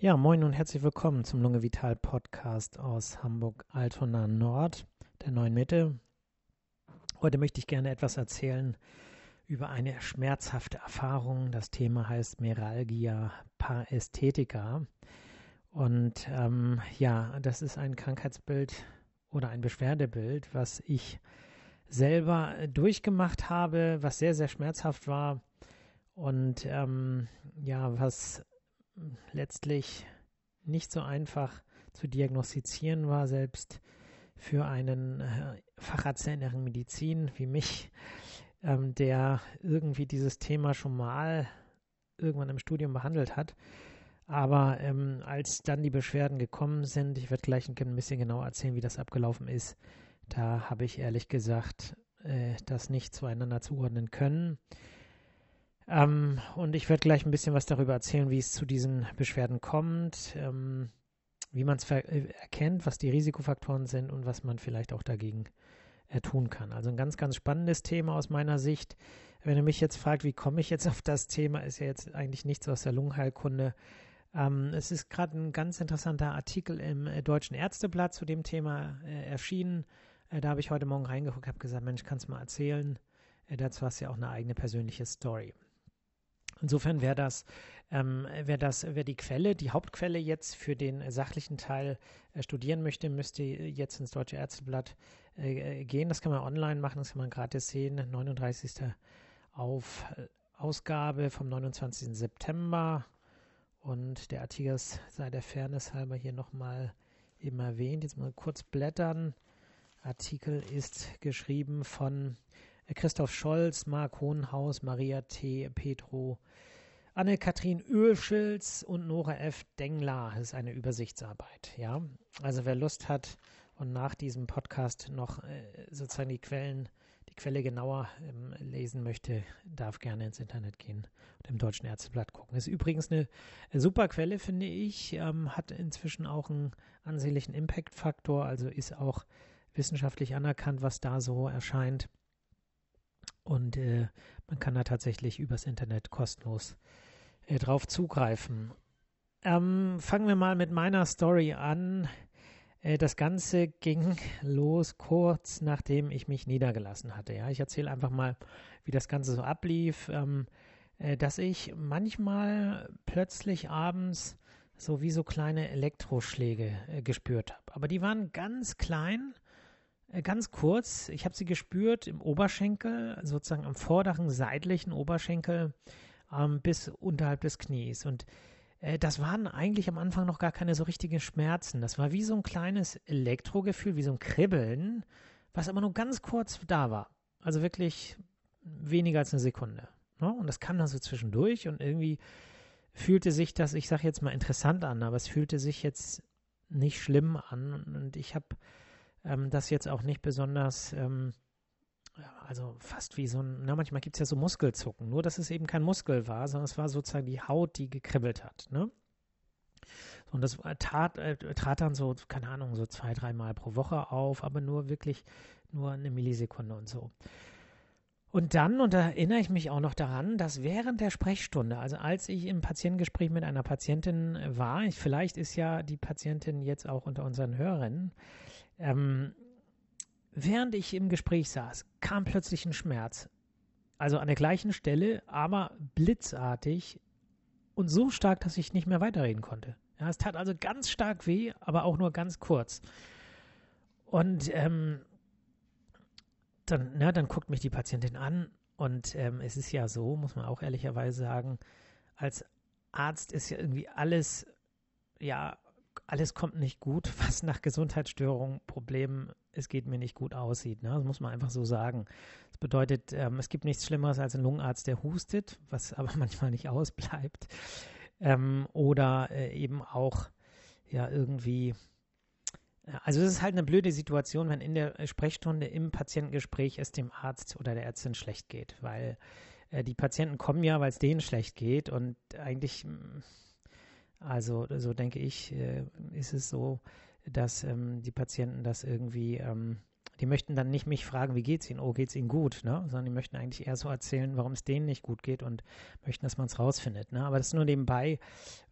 Ja, moin und herzlich willkommen zum Lunge Vital Podcast aus Hamburg-Altona Nord, der neuen Mitte. Heute möchte ich gerne etwas erzählen über eine schmerzhafte Erfahrung. Das Thema heißt Meralgia parästhetica. Und ähm, ja, das ist ein Krankheitsbild oder ein Beschwerdebild, was ich selber durchgemacht habe, was sehr, sehr schmerzhaft war und ähm, ja, was letztlich nicht so einfach zu diagnostizieren war, selbst für einen äh, Facharzt der inneren Medizin wie mich, ähm, der irgendwie dieses Thema schon mal irgendwann im Studium behandelt hat. Aber ähm, als dann die Beschwerden gekommen sind, ich werde gleich ein bisschen genauer erzählen, wie das abgelaufen ist, da habe ich ehrlich gesagt äh, das nicht zueinander zuordnen können. Ähm, und ich werde gleich ein bisschen was darüber erzählen, wie es zu diesen Beschwerden kommt, ähm, wie man es äh, erkennt, was die Risikofaktoren sind und was man vielleicht auch dagegen äh, tun kann. Also ein ganz, ganz spannendes Thema aus meiner Sicht. Wenn ihr mich jetzt fragt, wie komme ich jetzt auf das Thema, ist ja jetzt eigentlich nichts aus der Lungenheilkunde. Ähm, es ist gerade ein ganz interessanter Artikel im äh, Deutschen Ärzteblatt zu dem Thema äh, erschienen. Äh, da habe ich heute Morgen reingeguckt, habe gesagt, Mensch, kannst du mal erzählen? Äh, dazu hast du ja auch eine eigene persönliche Story. Insofern wäre das, ähm, wer das, wer die Quelle, die Hauptquelle jetzt für den sachlichen Teil äh, studieren möchte, müsste jetzt ins Deutsche Ärzteblatt äh, gehen. Das kann man online machen, das kann man gratis sehen. 39. Auf äh, Ausgabe vom 29. September. Und der Artikel sei der Fairness halber hier nochmal eben erwähnt. Jetzt mal kurz blättern. Artikel ist geschrieben von Christoph Scholz, Marc Hohenhaus, Maria T. Petro, Anne-Kathrin Ölschilz und Nora F. Dengler. Das ist eine Übersichtsarbeit. Ja, also wer Lust hat und nach diesem Podcast noch äh, sozusagen die Quellen, die Quelle genauer ähm, lesen möchte, darf gerne ins Internet gehen und im Deutschen Ärzteblatt gucken. Ist übrigens eine super Quelle, finde ich. Ähm, hat inzwischen auch einen ansehnlichen Impact-Faktor, also ist auch wissenschaftlich anerkannt, was da so erscheint. Und äh, man kann da tatsächlich übers Internet kostenlos äh, drauf zugreifen. Ähm, fangen wir mal mit meiner Story an. Äh, das Ganze ging los kurz nachdem ich mich niedergelassen hatte. Ja, ich erzähle einfach mal, wie das Ganze so ablief. Ähm, äh, dass ich manchmal plötzlich abends so wie so kleine Elektroschläge äh, gespürt habe. Aber die waren ganz klein ganz kurz, ich habe sie gespürt im Oberschenkel, sozusagen am vorderen seitlichen Oberschenkel ähm, bis unterhalb des Knies. Und äh, das waren eigentlich am Anfang noch gar keine so richtigen Schmerzen. Das war wie so ein kleines Elektrogefühl, wie so ein Kribbeln, was aber nur ganz kurz da war. Also wirklich weniger als eine Sekunde. Ne? Und das kam dann so zwischendurch und irgendwie fühlte sich das, ich sage jetzt mal interessant an, aber es fühlte sich jetzt nicht schlimm an. Und ich habe ähm, das jetzt auch nicht besonders, ähm, also fast wie so ein, na, manchmal gibt es ja so Muskelzucken, nur dass es eben kein Muskel war, sondern es war sozusagen die Haut, die gekribbelt hat, ne? Und das tat, äh, trat dann so, keine Ahnung, so zwei, dreimal pro Woche auf, aber nur wirklich nur eine Millisekunde und so. Und dann, und da erinnere ich mich auch noch daran, dass während der Sprechstunde, also als ich im Patientengespräch mit einer Patientin war, ich, vielleicht ist ja die Patientin jetzt auch unter unseren Hörern, ähm, während ich im Gespräch saß, kam plötzlich ein Schmerz. Also an der gleichen Stelle, aber blitzartig und so stark, dass ich nicht mehr weiterreden konnte. Ja, es tat also ganz stark weh, aber auch nur ganz kurz. Und ähm, dann, na, dann guckt mich die Patientin an und ähm, es ist ja so, muss man auch ehrlicherweise sagen, als Arzt ist ja irgendwie alles ja alles kommt nicht gut, was nach Gesundheitsstörungen, Problemen, es geht mir nicht gut aussieht. Ne? Das muss man einfach so sagen. Das bedeutet, ähm, es gibt nichts Schlimmeres als ein Lungenarzt, der hustet, was aber manchmal nicht ausbleibt. Ähm, oder äh, eben auch ja irgendwie. Also es ist halt eine blöde Situation, wenn in der Sprechstunde im Patientengespräch es dem Arzt oder der Ärztin schlecht geht, weil äh, die Patienten kommen ja, weil es denen schlecht geht und eigentlich also so denke ich, äh, ist es so, dass ähm, die Patienten das irgendwie ähm, Die möchten dann nicht mich fragen, wie geht's ihnen? Oh, geht's ihnen gut, ne? Sondern die möchten eigentlich eher so erzählen, warum es denen nicht gut geht und möchten, dass man es rausfindet. Ne? Aber das ist nur nebenbei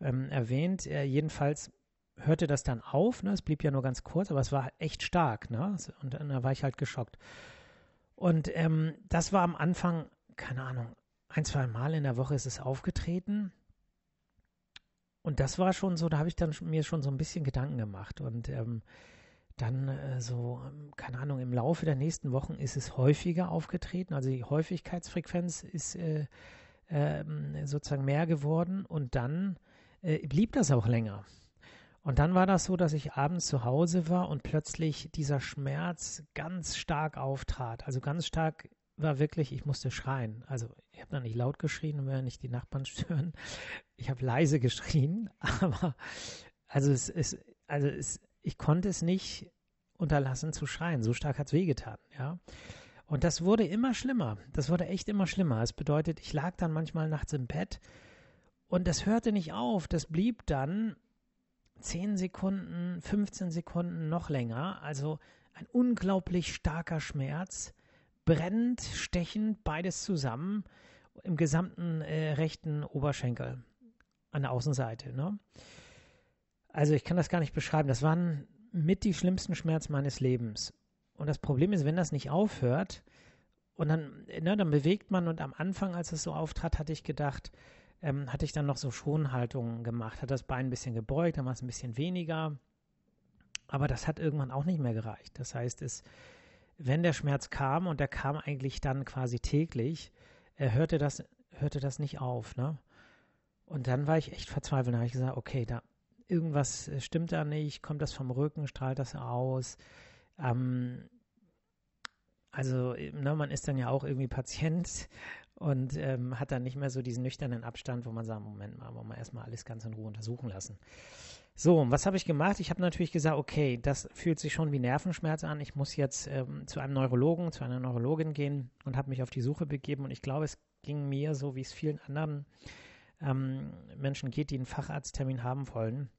ähm, erwähnt. Äh, jedenfalls hörte das dann auf, ne? Es blieb ja nur ganz kurz, aber es war echt stark, ne? Und dann da war ich halt geschockt. Und ähm, das war am Anfang, keine Ahnung, ein, zwei Mal in der Woche ist es aufgetreten. Und das war schon so, da habe ich dann mir schon so ein bisschen Gedanken gemacht. Und ähm, dann äh, so, ähm, keine Ahnung, im Laufe der nächsten Wochen ist es häufiger aufgetreten. Also die Häufigkeitsfrequenz ist äh, äh, sozusagen mehr geworden. Und dann äh, blieb das auch länger. Und dann war das so, dass ich abends zu Hause war und plötzlich dieser Schmerz ganz stark auftrat. Also ganz stark war wirklich, ich musste schreien. Also ich habe dann nicht laut geschrien, um ja nicht die Nachbarn stören. Ich habe leise geschrien, aber also es ist, also es, ich konnte es nicht unterlassen zu schreien. So stark hat es wehgetan, ja. Und das wurde immer schlimmer. Das wurde echt immer schlimmer. Es bedeutet, ich lag dann manchmal nachts im Bett und das hörte nicht auf. Das blieb dann 10 Sekunden, 15 Sekunden, noch länger. Also ein unglaublich starker Schmerz brennend, stechend, beides zusammen im gesamten äh, rechten Oberschenkel an der Außenseite. Ne? Also ich kann das gar nicht beschreiben. Das waren mit die schlimmsten Schmerzen meines Lebens. Und das Problem ist, wenn das nicht aufhört, und dann, ne, dann bewegt man und am Anfang, als es so auftrat, hatte ich gedacht, ähm, hatte ich dann noch so Schonhaltungen gemacht, hat das Bein ein bisschen gebeugt, dann war es ein bisschen weniger. Aber das hat irgendwann auch nicht mehr gereicht. Das heißt, es wenn der Schmerz kam, und der kam eigentlich dann quasi täglich, äh, hörte, das, hörte das nicht auf. Ne? Und dann war ich echt verzweifelt. Da habe ich gesagt, okay, da irgendwas äh, stimmt da nicht, kommt das vom Rücken, strahlt das aus. Ähm, also, ne, man ist dann ja auch irgendwie Patient und ähm, hat dann nicht mehr so diesen nüchternen Abstand, wo man sagt, Moment mal, wollen wir erstmal alles ganz in Ruhe untersuchen lassen. So, was habe ich gemacht? Ich habe natürlich gesagt, okay, das fühlt sich schon wie Nervenschmerz an. Ich muss jetzt ähm, zu einem Neurologen, zu einer Neurologin gehen und habe mich auf die Suche begeben. Und ich glaube, es ging mir so, wie es vielen anderen ähm, Menschen geht, die einen Facharzttermin haben wollen.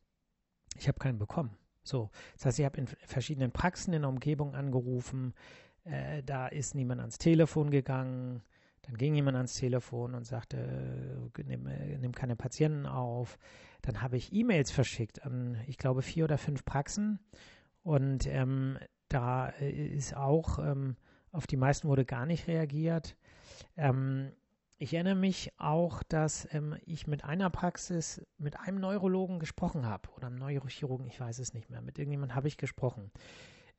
Ich habe keinen bekommen. So, das heißt, ich habe in verschiedenen Praxen in der Umgebung angerufen. Äh, da ist niemand ans Telefon gegangen. Dann ging jemand ans Telefon und sagte, äh, nimm, äh, nimm keine Patienten auf. Dann habe ich E-Mails verschickt an, ich glaube, vier oder fünf Praxen. Und ähm, da äh, ist auch, ähm, auf die meisten wurde gar nicht reagiert. Ähm, ich erinnere mich auch, dass ähm, ich mit einer Praxis, mit einem Neurologen gesprochen habe oder einem Neurochirurgen, ich weiß es nicht mehr. Mit irgendjemandem habe ich gesprochen.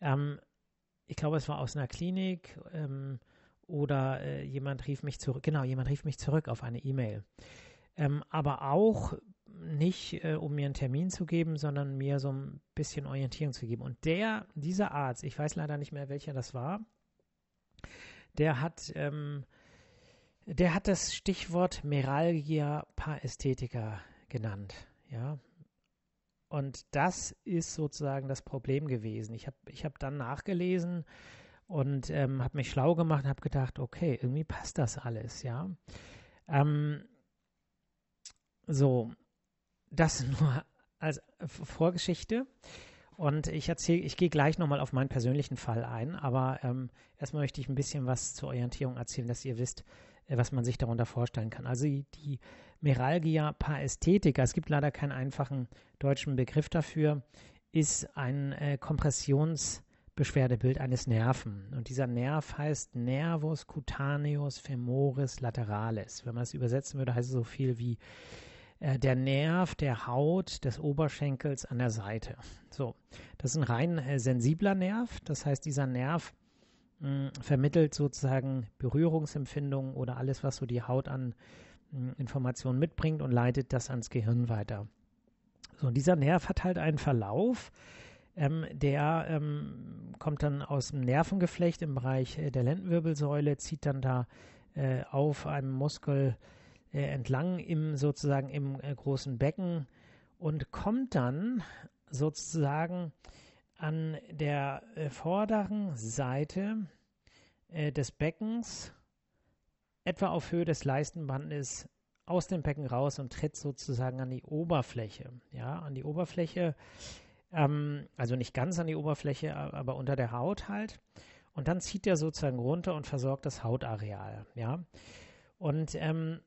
Ähm, ich glaube, es war aus einer Klinik ähm, oder äh, jemand rief mich zurück, genau, jemand rief mich zurück auf eine E-Mail. Ähm, aber auch nicht, äh, um mir einen Termin zu geben, sondern mir so ein bisschen Orientierung zu geben. Und der, dieser Arzt, ich weiß leider nicht mehr, welcher das war, der hat, ähm, der hat das Stichwort Meralgia Parästhetica genannt, ja. Und das ist sozusagen das Problem gewesen. Ich habe ich hab dann nachgelesen, und ähm, habe mich schlau gemacht und habe gedacht, okay, irgendwie passt das alles, ja. Ähm, so, das nur als Vorgeschichte. Und ich erzähle, ich gehe gleich nochmal auf meinen persönlichen Fall ein, aber ähm, erstmal möchte ich ein bisschen was zur Orientierung erzählen, dass ihr wisst, äh, was man sich darunter vorstellen kann. Also die, die Meralgia parästhetica, es gibt leider keinen einfachen deutschen Begriff dafür, ist ein äh, Kompressions- Beschwerdebild eines Nerven. Und dieser Nerv heißt Nervus cutaneus femoris lateralis. Wenn man es übersetzen würde, heißt es so viel wie äh, der Nerv der Haut des Oberschenkels an der Seite. So, das ist ein rein äh, sensibler Nerv. Das heißt, dieser Nerv mh, vermittelt sozusagen Berührungsempfindungen oder alles, was so die Haut an mh, Informationen mitbringt und leitet das ans Gehirn weiter. So, und dieser Nerv hat halt einen Verlauf, ähm, der ähm, kommt dann aus dem Nervengeflecht im Bereich äh, der Lendenwirbelsäule, zieht dann da äh, auf einem Muskel äh, entlang im sozusagen im äh, großen Becken und kommt dann sozusagen an der äh, vorderen Seite äh, des Beckens etwa auf Höhe des Leistenbandes aus dem Becken raus und tritt sozusagen an die Oberfläche. Ja, an die Oberfläche ähm, also nicht ganz an die Oberfläche, aber unter der Haut halt. und dann zieht der sozusagen runter und versorgt das Hautareal. Ja. Und ähm,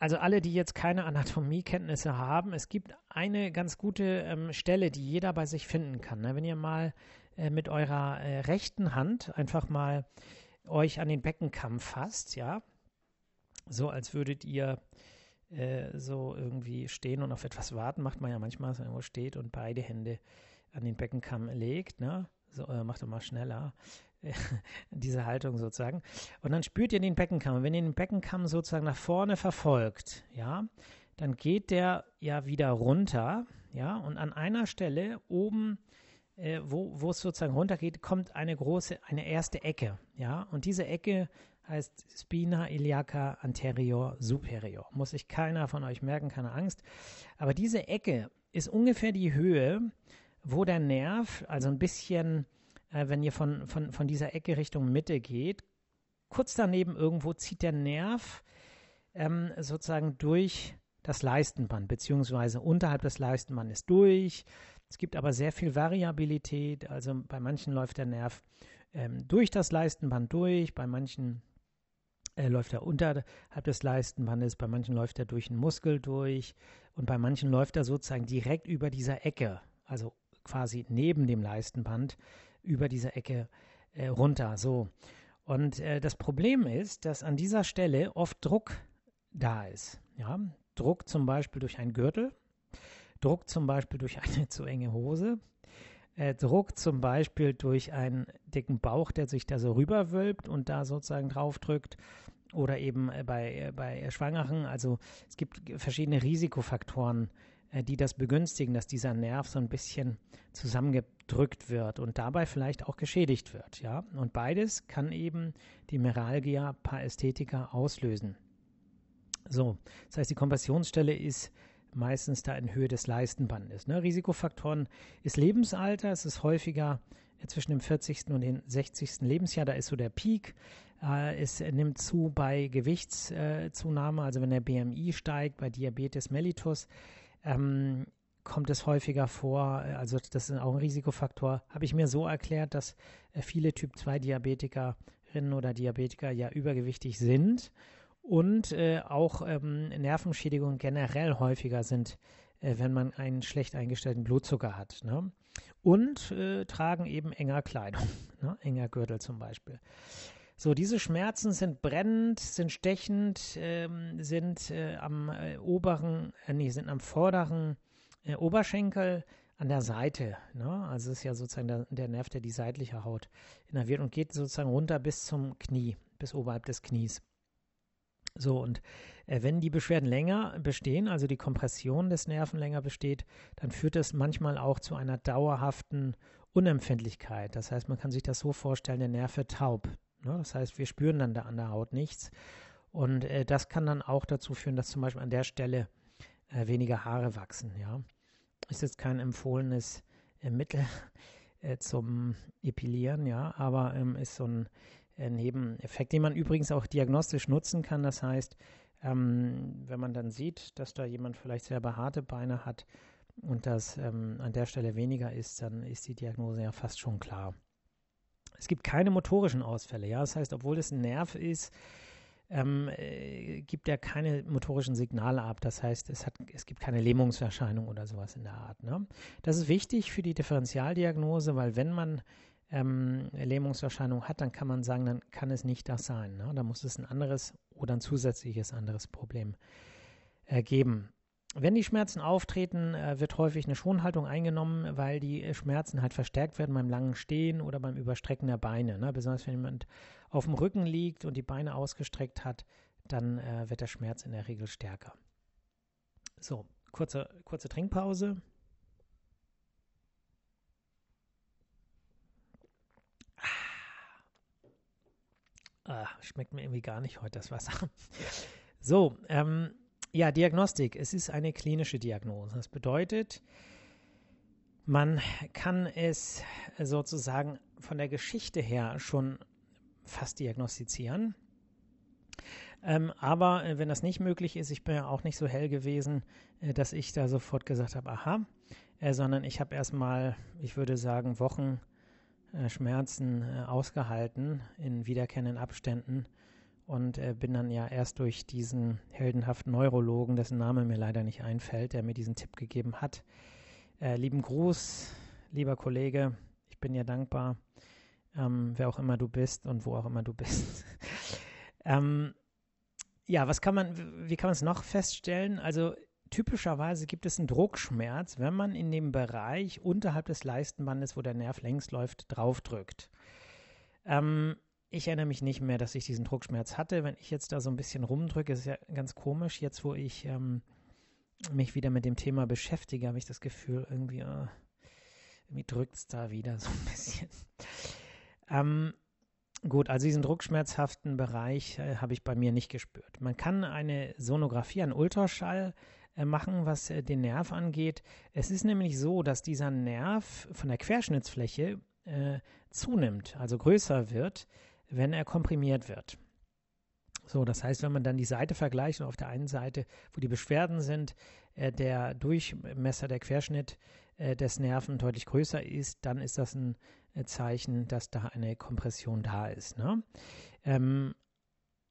also alle, die jetzt keine Anatomiekenntnisse haben, es gibt eine ganz gute ähm, Stelle, die jeder bei sich finden kann. Ne? Wenn ihr mal äh, mit eurer äh, rechten Hand einfach mal euch an den Beckenkamm fasst, ja, so als würdet ihr äh, so irgendwie stehen und auf etwas warten, macht man ja manchmal, dass man irgendwo steht und beide Hände an den Beckenkamm legt, ne? So, äh, macht doch mal schneller. diese Haltung sozusagen. Und dann spürt ihr den Beckenkamm. Und wenn ihr den Beckenkamm sozusagen nach vorne verfolgt, ja, dann geht der ja wieder runter, ja, und an einer Stelle oben, äh, wo, wo es sozusagen runtergeht, kommt eine große, eine erste Ecke, ja, und diese Ecke heißt Spina iliaca anterior superior. Muss sich keiner von euch merken, keine Angst. Aber diese Ecke ist ungefähr die Höhe, wo der Nerv, also ein bisschen äh, wenn ihr von, von, von dieser Ecke Richtung Mitte geht, kurz daneben irgendwo zieht der Nerv ähm, sozusagen durch das Leistenband, beziehungsweise unterhalb des Leistenbandes durch. Es gibt aber sehr viel Variabilität, also bei manchen läuft der Nerv ähm, durch das Leistenband durch, bei manchen äh, läuft er unterhalb des Leistenbandes, bei manchen läuft er durch einen Muskel durch und bei manchen läuft er sozusagen direkt über dieser Ecke, also quasi neben dem Leistenband, über diese Ecke äh, runter. So. Und äh, das Problem ist, dass an dieser Stelle oft Druck da ist. Ja? Druck zum Beispiel durch einen Gürtel, Druck zum Beispiel durch eine zu enge Hose, äh, Druck zum Beispiel durch einen dicken Bauch, der sich da so rüberwölbt und da sozusagen draufdrückt. Oder eben äh, bei, äh, bei Schwangeren. Also es gibt verschiedene Risikofaktoren, äh, die das begünstigen, dass dieser Nerv so ein bisschen zusammengedrückt wird und dabei vielleicht auch geschädigt wird. Ja? Und beides kann eben die Meralgia parästhetica auslösen. So, das heißt, die Kompressionsstelle ist meistens da in Höhe des Leistenbandes. Ne? Risikofaktoren ist Lebensalter, es ist häufiger äh, zwischen dem 40. und dem 60. Lebensjahr, da ist so der Peak. Äh, es nimmt zu bei Gewichtszunahme, also wenn der BMI steigt, bei Diabetes mellitus ähm, kommt es häufiger vor, äh, also das ist auch ein Risikofaktor, habe ich mir so erklärt, dass viele Typ-2-Diabetikerinnen oder Diabetiker ja übergewichtig sind und äh, auch ähm, Nervenschädigungen generell häufiger sind, äh, wenn man einen schlecht eingestellten Blutzucker hat. Ne? Und äh, tragen eben enger Kleidung, ne? enger Gürtel zum Beispiel. So, diese Schmerzen sind brennend, sind stechend, ähm, sind äh, am äh, oberen, äh, nee, sind am vorderen Oberschenkel an der Seite. Ne? Also es ist ja sozusagen der, der, Nerv, der die seitliche Haut innerviert und geht sozusagen runter bis zum Knie, bis oberhalb des Knies. So, und äh, wenn die Beschwerden länger bestehen, also die Kompression des Nerven länger besteht, dann führt das manchmal auch zu einer dauerhaften Unempfindlichkeit. Das heißt, man kann sich das so vorstellen, der Nerv taub. Ne? Das heißt, wir spüren dann da an der Haut nichts. Und äh, das kann dann auch dazu führen, dass zum Beispiel an der Stelle äh, weniger Haare wachsen. Ja, ist jetzt kein empfohlenes äh, Mittel äh, zum Epilieren, ja, aber ähm, ist so ein Nebeneffekt, den man übrigens auch diagnostisch nutzen kann. Das heißt, ähm, wenn man dann sieht, dass da jemand vielleicht sehr behaarte Beine hat und das ähm, an der Stelle weniger ist, dann ist die Diagnose ja fast schon klar. Es gibt keine motorischen Ausfälle. Ja? Das heißt, obwohl es ein Nerv ist, ähm, äh, gibt er keine motorischen Signale ab. Das heißt, es, hat, es gibt keine Lähmungserscheinung oder sowas in der Art. Ne? Das ist wichtig für die Differentialdiagnose, weil wenn man ähm, Lähmungserscheinung hat, dann kann man sagen, dann kann es nicht das sein. Ne? Da muss es ein anderes oder ein zusätzliches anderes Problem äh, geben. Wenn die Schmerzen auftreten, äh, wird häufig eine Schonhaltung eingenommen, weil die äh, Schmerzen halt verstärkt werden beim langen Stehen oder beim Überstrecken der Beine. Ne? Besonders wenn jemand auf dem Rücken liegt und die Beine ausgestreckt hat, dann äh, wird der Schmerz in der Regel stärker. So, kurze, kurze Trinkpause. Ah, schmeckt mir irgendwie gar nicht heute das Wasser. So, ähm, ja, Diagnostik. Es ist eine klinische Diagnose. Das bedeutet, man kann es sozusagen von der Geschichte her schon fast diagnostizieren. Ähm, aber äh, wenn das nicht möglich ist, ich bin ja auch nicht so hell gewesen, äh, dass ich da sofort gesagt habe, aha, äh, sondern ich habe erstmal, ich würde sagen, Wochen, Schmerzen äh, ausgehalten in wiederkehrenden Abständen und äh, bin dann ja erst durch diesen heldenhaften Neurologen, dessen Name mir leider nicht einfällt, der mir diesen Tipp gegeben hat. Äh, lieben Gruß, lieber Kollege, ich bin dir dankbar, ähm, wer auch immer du bist und wo auch immer du bist. ähm, ja, was kann man, wie kann man es noch feststellen? Also typischerweise gibt es einen Druckschmerz, wenn man in dem Bereich unterhalb des Leistenbandes, wo der Nerv längs läuft, draufdrückt. Ähm, ich erinnere mich nicht mehr, dass ich diesen Druckschmerz hatte. Wenn ich jetzt da so ein bisschen rumdrücke, ist ja ganz komisch. Jetzt, wo ich ähm, mich wieder mit dem Thema beschäftige, habe ich das Gefühl, irgendwie, äh, irgendwie drückt es da wieder so ein bisschen. Ähm, gut, also diesen druckschmerzhaften Bereich äh, habe ich bei mir nicht gespürt. Man kann eine Sonographie, einen Ultraschall machen, was äh, den Nerv angeht. Es ist nämlich so, dass dieser Nerv von der Querschnittsfläche äh, zunimmt, also größer wird, wenn er komprimiert wird. So, das heißt, wenn man dann die Seite vergleicht und auf der einen Seite, wo die Beschwerden sind, äh, der Durchmesser, der Querschnitt äh, des Nerven deutlich größer ist, dann ist das ein äh, Zeichen, dass da eine Kompression da ist. Ne? Ähm,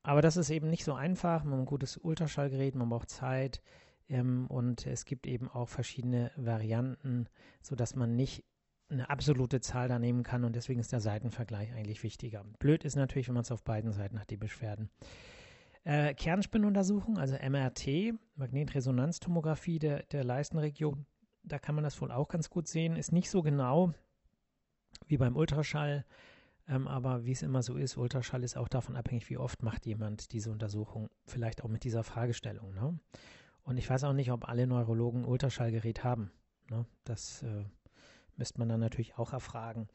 aber das ist eben nicht so einfach. Man hat ein gutes Ultraschallgerät, man braucht Zeit. Ähm, und es gibt eben auch verschiedene Varianten, sodass man nicht eine absolute Zahl da nehmen kann und deswegen ist der Seitenvergleich eigentlich wichtiger. Blöd ist natürlich, wenn man es auf beiden Seiten hat, die Beschwerden. Äh, Kernspinnuntersuchung, also MRT, Magnetresonanztomographie der, der Leistenregion, da kann man das wohl auch ganz gut sehen. Ist nicht so genau wie beim Ultraschall, ähm, aber wie es immer so ist, Ultraschall ist auch davon abhängig, wie oft macht jemand diese Untersuchung, vielleicht auch mit dieser Fragestellung. Ne? Und ich weiß auch nicht, ob alle Neurologen Ultraschallgerät haben. Ne? Das äh, müsste man dann natürlich auch erfragen.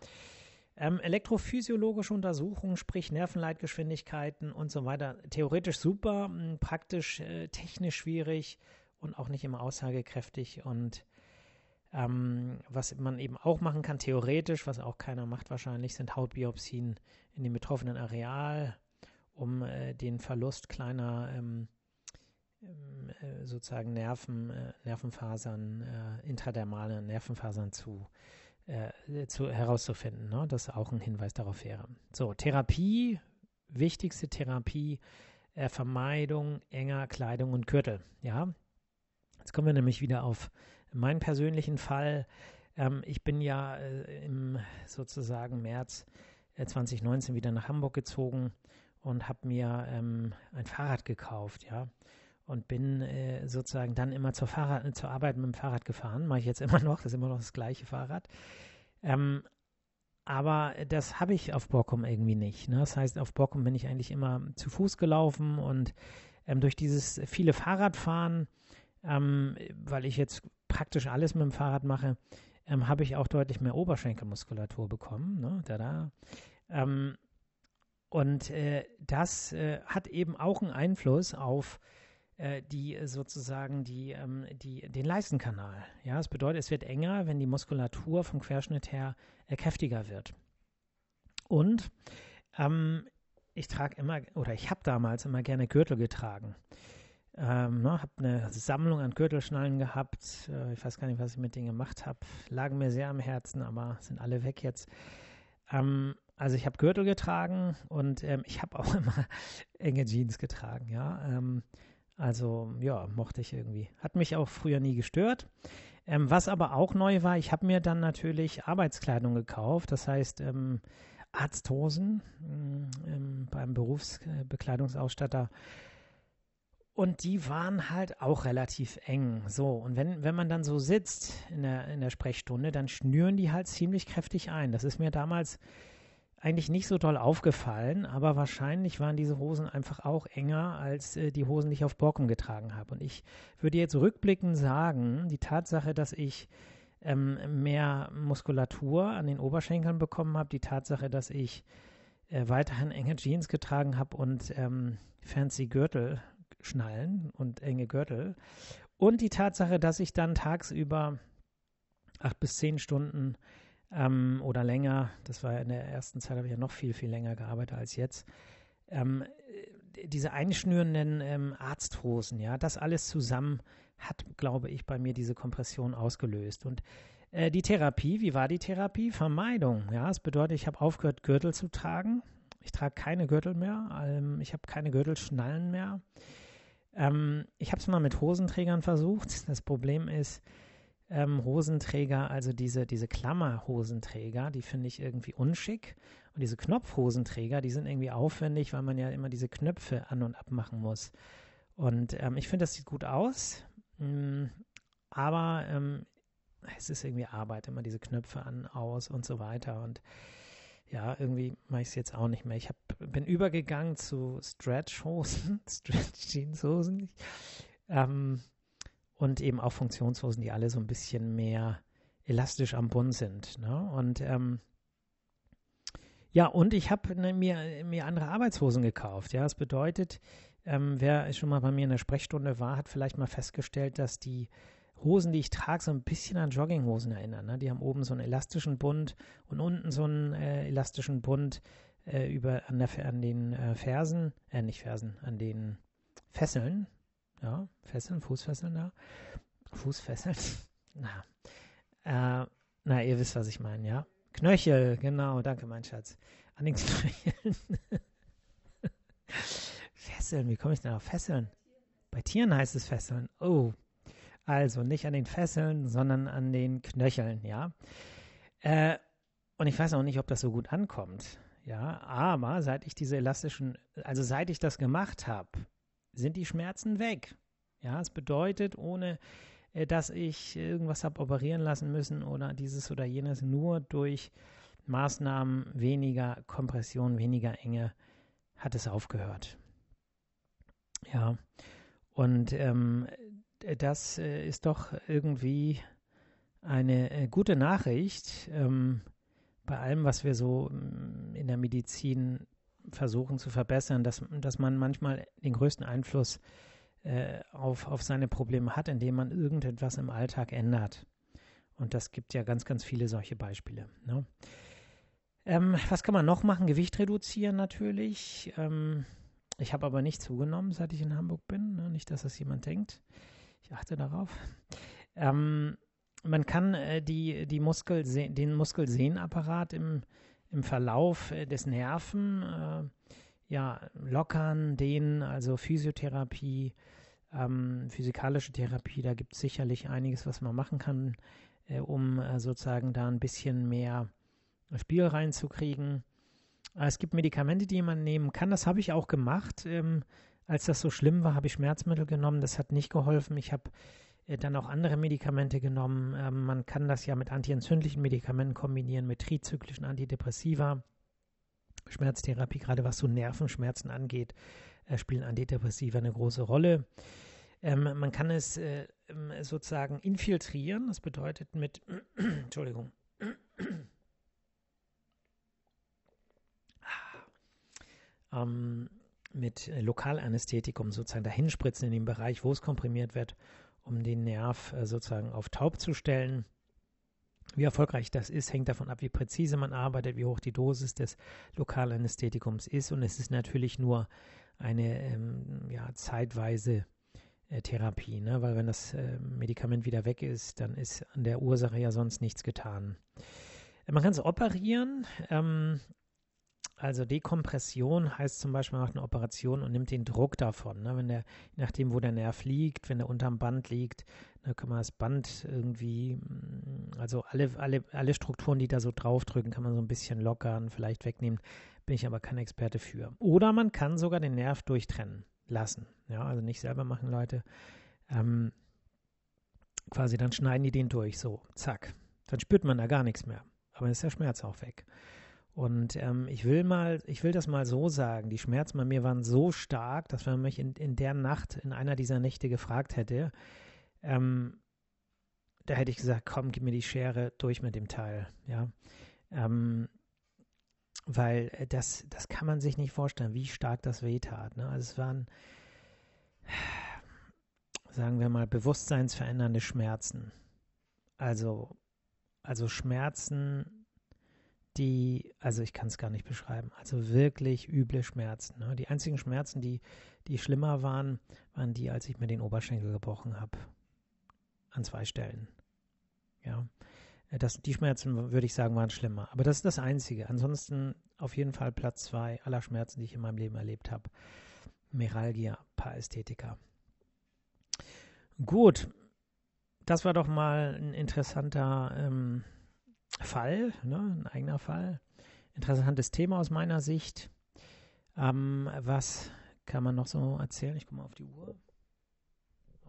Ähm, elektrophysiologische Untersuchungen, sprich Nervenleitgeschwindigkeiten und so weiter, theoretisch super, praktisch äh, technisch schwierig und auch nicht immer aussagekräftig. Und ähm, was man eben auch machen kann, theoretisch, was auch keiner macht wahrscheinlich, sind Hautbiopsien in dem betroffenen Areal, um äh, den Verlust kleiner ähm, ähm, äh, sozusagen Nerven, äh, Nervenfasern, äh, intradermale Nervenfasern zu, äh, zu herauszufinden. Ne? Das auch ein Hinweis darauf wäre. So, Therapie, wichtigste Therapie, äh, Vermeidung enger Kleidung und Gürtel. Ja, jetzt kommen wir nämlich wieder auf meinen persönlichen Fall. Ähm, ich bin ja äh, im sozusagen März 2019 wieder nach Hamburg gezogen und habe mir ähm, ein Fahrrad gekauft, ja und bin äh, sozusagen dann immer zur, Fahrrad, zur Arbeit mit dem Fahrrad gefahren. Mache ich jetzt immer noch, das ist immer noch das gleiche Fahrrad. Ähm, aber das habe ich auf Borkum irgendwie nicht. Ne? Das heißt, auf Borkum bin ich eigentlich immer zu Fuß gelaufen und ähm, durch dieses viele Fahrradfahren, ähm, weil ich jetzt praktisch alles mit dem Fahrrad mache, ähm, habe ich auch deutlich mehr Oberschenkelmuskulatur bekommen. Ne? Da, da. Ähm, und äh, das äh, hat eben auch einen Einfluss auf äh, die sozusagen die, ähm, die, den Leistenkanal. Ja, das bedeutet, es wird enger, wenn die Muskulatur vom Querschnitt her äh, kräftiger wird. Und ähm, ich trage immer, oder ich habe damals immer gerne Gürtel getragen. Ähm, ne, habe eine Sammlung an Gürtelschnallen gehabt. Äh, ich weiß gar nicht, was ich mit denen gemacht habe. Lagen mir sehr am Herzen, aber sind alle weg jetzt. Ähm, also ich habe Gürtel getragen und ähm, ich habe auch immer enge Jeans getragen. Ja, ähm, also ja, mochte ich irgendwie. Hat mich auch früher nie gestört. Ähm, was aber auch neu war, ich habe mir dann natürlich Arbeitskleidung gekauft. Das heißt ähm, Arzthosen mm, ähm, beim Berufsbekleidungsausstatter. Und die waren halt auch relativ eng. So, und wenn, wenn man dann so sitzt in der, in der Sprechstunde, dann schnüren die halt ziemlich kräftig ein. Das ist mir damals eigentlich nicht so doll aufgefallen, aber wahrscheinlich waren diese Hosen einfach auch enger als äh, die Hosen, die ich auf Borkum getragen habe. Und ich würde jetzt rückblickend sagen, die Tatsache, dass ich ähm, mehr Muskulatur an den Oberschenkeln bekommen habe, die Tatsache, dass ich äh, weiterhin enge Jeans getragen habe und ähm, fancy Gürtel schnallen und enge Gürtel und die Tatsache, dass ich dann tagsüber acht bis zehn Stunden ähm, oder länger, das war in der ersten Zeit, habe ich ja noch viel, viel länger gearbeitet als jetzt, ähm, diese einschnürenden ähm, Arzthosen, ja, das alles zusammen hat, glaube ich, bei mir diese Kompression ausgelöst. Und Äh, die Therapie, wie war die Therapie? Vermeidung. Ja, es bedeutet, ich habe aufgehört, Gürtel zu tragen. Ich trage keine Gürtel mehr. Ähm, ich habe keine Gürtelschnallen mehr. Ähm, ich habe es mal mit Hosenträgern versucht. Das Problem ist, ähm, Hosenträger, also diese, diese Klammerhosenträger, die finde ich irgendwie unschick. Und diese Knopfhosenträger, die sind irgendwie aufwendig, weil man ja immer diese Knöpfe an- und abmachen muss. Und ähm, ich finde, das sieht gut aus. Mh, mm, aber ähm, es ist irgendwie Arbeit, immer diese Knöpfe an, aus und so weiter. Und ja, irgendwie mache ich es jetzt auch nicht mehr. Ich hab, bin übergegangen zu Stretch-Hosen, Stretch-Jeans-Hosen ähm, und eben auch Funktionshosen, die alle so ein bisschen mehr elastisch am Bund sind. Ne? Und ähm, ja, und ich habe ne, mir, mir andere Arbeitshosen gekauft. Ja, das bedeutet, ähm, wer schon mal bei mir in der Sprechstunde war, hat vielleicht mal festgestellt, dass die Hosen, die ich trage, so ein bisschen an Jogginghosen erinnern. Ne? Die haben oben so einen elastischen Bund und unten so einen äh, elastischen Bund äh, über an, der, an den äh, Fersen, äh, nicht Fersen, an den Fesseln. Ja, Fesseln, Fußfesseln da. Fußfesseln. na. Äh, na, ihr wisst, was ich meine, ja. Knöchel, genau, danke, mein Schatz. An den Knöcheln. Fesseln, wie komme ich denn auf Fesseln? Bei Tieren heißt es Fesseln. Oh, also nicht an den Fesseln, sondern an den Knöcheln, ja. Äh, und ich weiß auch nicht, ob das so gut ankommt, ja. Aber seit ich diese elastischen, also seit ich das gemacht habe, sind die Schmerzen weg. Ja, es bedeutet, ohne äh, dass ich irgendwas habe operieren lassen müssen oder dieses oder jenes, nur durch Maßnahmen weniger Kompression, weniger Enge hat es aufgehört. Ja, und ähm, äh, das äh, ist doch irgendwie eine äh, gute Nachricht ähm, bei allem, was wir so mm, in der Medizin versuchen zu verbessern, dass, dass man manchmal den größten Einfluss äh, auf, auf seine Probleme hat, indem man irgendetwas im Alltag ändert. Und das gibt ja ganz, ganz viele solche Beispiele. Ne? Ähm, was kann man noch machen? Gewicht reduzieren natürlich. Ähm, ich habe aber nicht zugenommen, seit ich in Hamburg bin. Ne? Nicht, dass das jemand denkt. Ich achte darauf. Ähm, man kann äh, die, die Muskel den Muskelsehnapparat im, im Verlauf äh, des Nerven äh, ja, lockern, dehnen, also Physiotherapie, ähm, physikalische Therapie, da gibt es sicherlich einiges, was man machen kann, äh, um äh, sozusagen da ein bisschen mehr Spiel reinzukriegen. Äh, es gibt Medikamente, die man nehmen kann. Das habe ich auch gemacht. Ähm, als das so schlimm war, habe ich Schmerzmittel genommen. Das hat nicht geholfen. Ich habe dann auch andere Medikamente genommen. Ähm, man kann das ja mit antientzündlichen Medikamenten kombinieren, mit trizyklischen Antidepressiva. Schmerztherapie, gerade was so Nervenschmerzen angeht, äh, spielen Antidepressiva eine große Rolle. Ähm, man kann es äh, ähm, sozusagen infiltrieren. Das bedeutet mit, Entschuldigung, ähm, mit Lokalanästhetikum sozusagen dahinspritzen in den Bereich, wo es komprimiert wird, um den Nerv äh, sozusagen auf taub zu stellen. Wie erfolgreich das ist, hängt davon ab, wie präzise man arbeitet, wie hoch die Dosis des Lokalanästhetikums ist. Und es ist natürlich nur eine ähm, ja, zeitweise äh, Therapie, ne? weil wenn das äh, Medikament wieder weg ist, dann ist an der Ursache ja sonst nichts getan. Man kann es operieren. Ähm, also Dekompression heißt zum Beispiel, man macht eine Operation und nimmt den Druck davon. Ne? Wenn der, je nachdem, wo der Nerv liegt, wenn der unterm Band liegt, dann ne, kann man das Band irgendwie, mm, also alle, alle, alle Strukturen, die da so draufdrücken, kann man so ein bisschen lockern, vielleicht wegnehmen. Bin ich aber kein Experte für. Oder man kann sogar den Nerv durchtrennen lassen. Ja, also nicht selber machen, Leute. Ähm, quasi dann schneiden die den durch, so, zack. Dann spürt man da gar nichts mehr. Aber dann ist der Schmerz auch weg. Und ähm, ich will mal, ich will das mal so sagen, die Schmerzen bei mir waren so stark, dass wenn man mich in, in der Nacht, in einer dieser Nächte gefragt hätte, ähm, da hätte ich gesagt, komm, gib mir die Schere durch mit dem Teil, ja. Ähm, weil äh, das, das kann man sich nicht vorstellen, wie stark das wehtat. Ne? Also es waren, sagen wir mal, bewusstseinsverändernde Schmerzen. Also, also Schmerzen, die, also ich kann es gar nicht beschreiben, also wirklich üble Schmerzen. Ne? Die einzigen Schmerzen, die, die schlimmer waren, waren die, als ich mir den Oberschenkel gebrochen habe. An zwei Stellen. Ja. Äh, das, die Schmerzen, würde ich sagen, waren schlimmer. Aber das ist das Einzige. Ansonsten auf jeden Fall Platz zwei aller Schmerzen, die ich in meinem Leben erlebt habe. Meralgia Parästhetica. Gut, das war doch mal ein interessanter ähm, Fall, ne? ein eigener Fall. Interessantes Thema aus meiner Sicht. Ähm, was kann man noch so erzählen? Ich gucke mal auf die Uhr.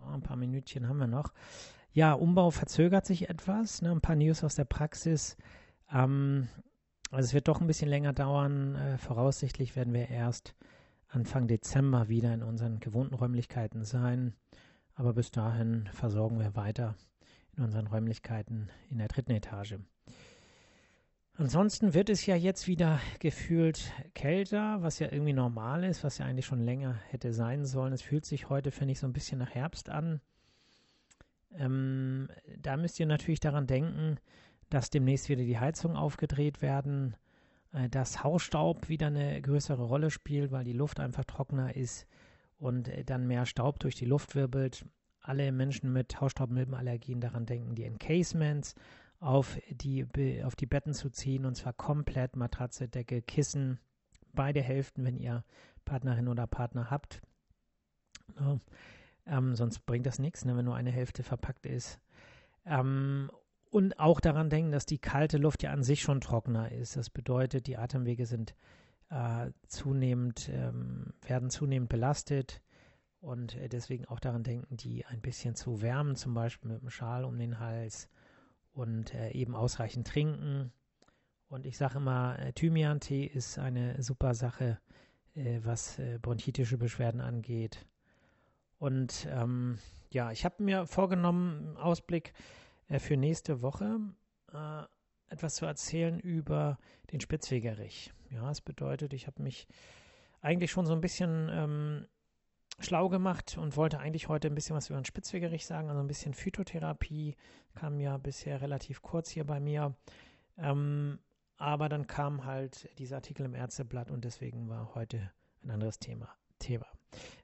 Oh, ein paar Minütchen haben wir noch. Ja, Umbau verzögert sich etwas. Ne? Ein paar News aus der Praxis. Ähm, also es wird doch ein bisschen länger dauern. Äh, voraussichtlich werden wir erst Anfang Dezember wieder in unseren gewohnten Räumlichkeiten sein. Aber bis dahin versorgen wir weiter in unseren Räumlichkeiten in der dritten Etage. Ansonsten wird es ja jetzt wieder gefühlt kälter, was ja irgendwie normal ist, was ja eigentlich schon länger hätte sein sollen. Es fühlt sich heute, finde ich, so ein bisschen nach Herbst an. Ähm, da müsst ihr natürlich daran denken, dass demnächst wieder die Heizungen aufgedreht werden, äh, dass Hausstaub wieder eine größere Rolle spielt, weil die Luft einfach trockener ist und äh, dann mehr Staub durch die Luft wirbelt. Alle Menschen mit Hausstaubmilbenallergien daran denken, die Encasements auf die, auf die Betten zu ziehen und zwar komplett Matratze, Decke, Kissen, beide Hälften, wenn ihr Partnerin oder Partner habt. Ja, ähm, sonst bringt das nichts, ne, wenn nur eine Hälfte verpackt ist. Ähm, und auch daran denken, dass die kalte Luft ja an sich schon trockener ist. Das bedeutet, die Atemwege sind äh, zunehmend, ähm, werden zunehmend belastet und äh, deswegen auch daran denken, die ein bisschen zu wärmen, zum Beispiel mit einem Schal um den Hals und äh, eben ausreichend trinken. Und ich sage immer, äh, Thymian-Tee ist eine super Sache, äh, was äh, bronchitische Beschwerden angeht. Und ähm, ja, ich habe mir vorgenommen, Ausblick äh, für nächste Woche äh, etwas zu erzählen über den Spitzwegerich. Ja, das bedeutet, ich habe mich eigentlich schon so ein bisschen ähm, schlau gemacht und wollte eigentlich heute ein bisschen was über den Spitzwegerich sagen, also ein bisschen Phytotherapie kam ja bisher relativ kurz hier bei mir. Ähm, aber dann kam halt dieser Artikel im Ärzteblatt und deswegen war heute ein anderes Thema. Thema.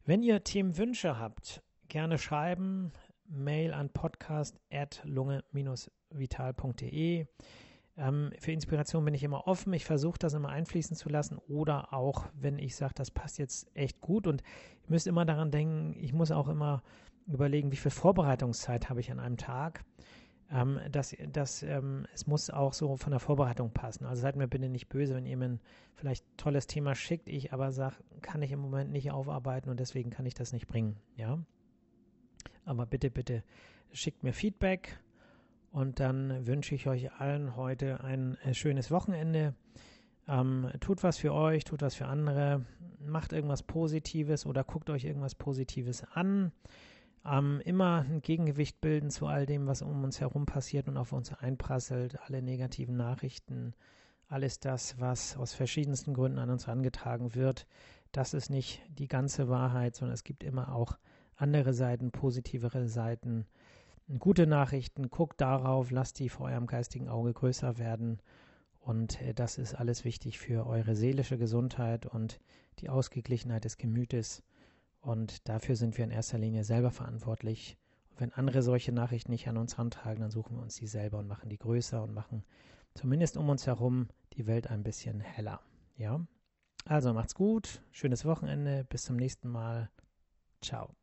Wenn ihr Themenwünsche habt, gerne schreiben. Mail an podcast.lunge-vital.de. Ähm, für Inspiration bin ich immer offen. Ich versuche das immer einfließen zu lassen oder auch, wenn ich sage, das passt jetzt echt gut. Und ihr müsst immer daran denken, ich muss auch immer überlegen, wie viel Vorbereitungszeit habe ich an einem Tag. Ähm, das, das, ähm, es muss auch so von der Vorbereitung passen. Also seid mir bitte nicht böse, wenn ihr mir ein vielleicht tolles Thema schickt, ich aber sage, kann ich im Moment nicht aufarbeiten und deswegen kann ich das nicht bringen. Ja. Aber bitte, bitte schickt mir Feedback und dann wünsche ich euch allen heute ein äh, schönes Wochenende. Ähm, tut was für euch, tut was für andere, macht irgendwas Positives oder guckt euch irgendwas Positives an. Ähm, immer ein Gegengewicht bilden zu all dem, was um uns herum passiert und auf uns einprasselt, alle negativen Nachrichten, alles das, was aus verschiedensten Gründen an uns herangetragen wird. Das ist nicht die ganze Wahrheit, sondern es gibt immer auch andere Seiten, positivere Seiten gute Nachrichten, guckt darauf, lasst die vor eurem geistigen Auge größer werden. Und äh, das ist alles wichtig für eure seelische Gesundheit und die Ausgeglichenheit des Gemütes. Und dafür sind wir in erster Linie selber verantwortlich. Und wenn andere solche Nachrichten nicht an uns rantragen, dann suchen wir uns die selber und machen die größer und machen zumindest um uns herum die Welt ein bisschen heller. Ja? Also macht's gut, schönes Wochenende, bis zum nächsten Mal. Ciao.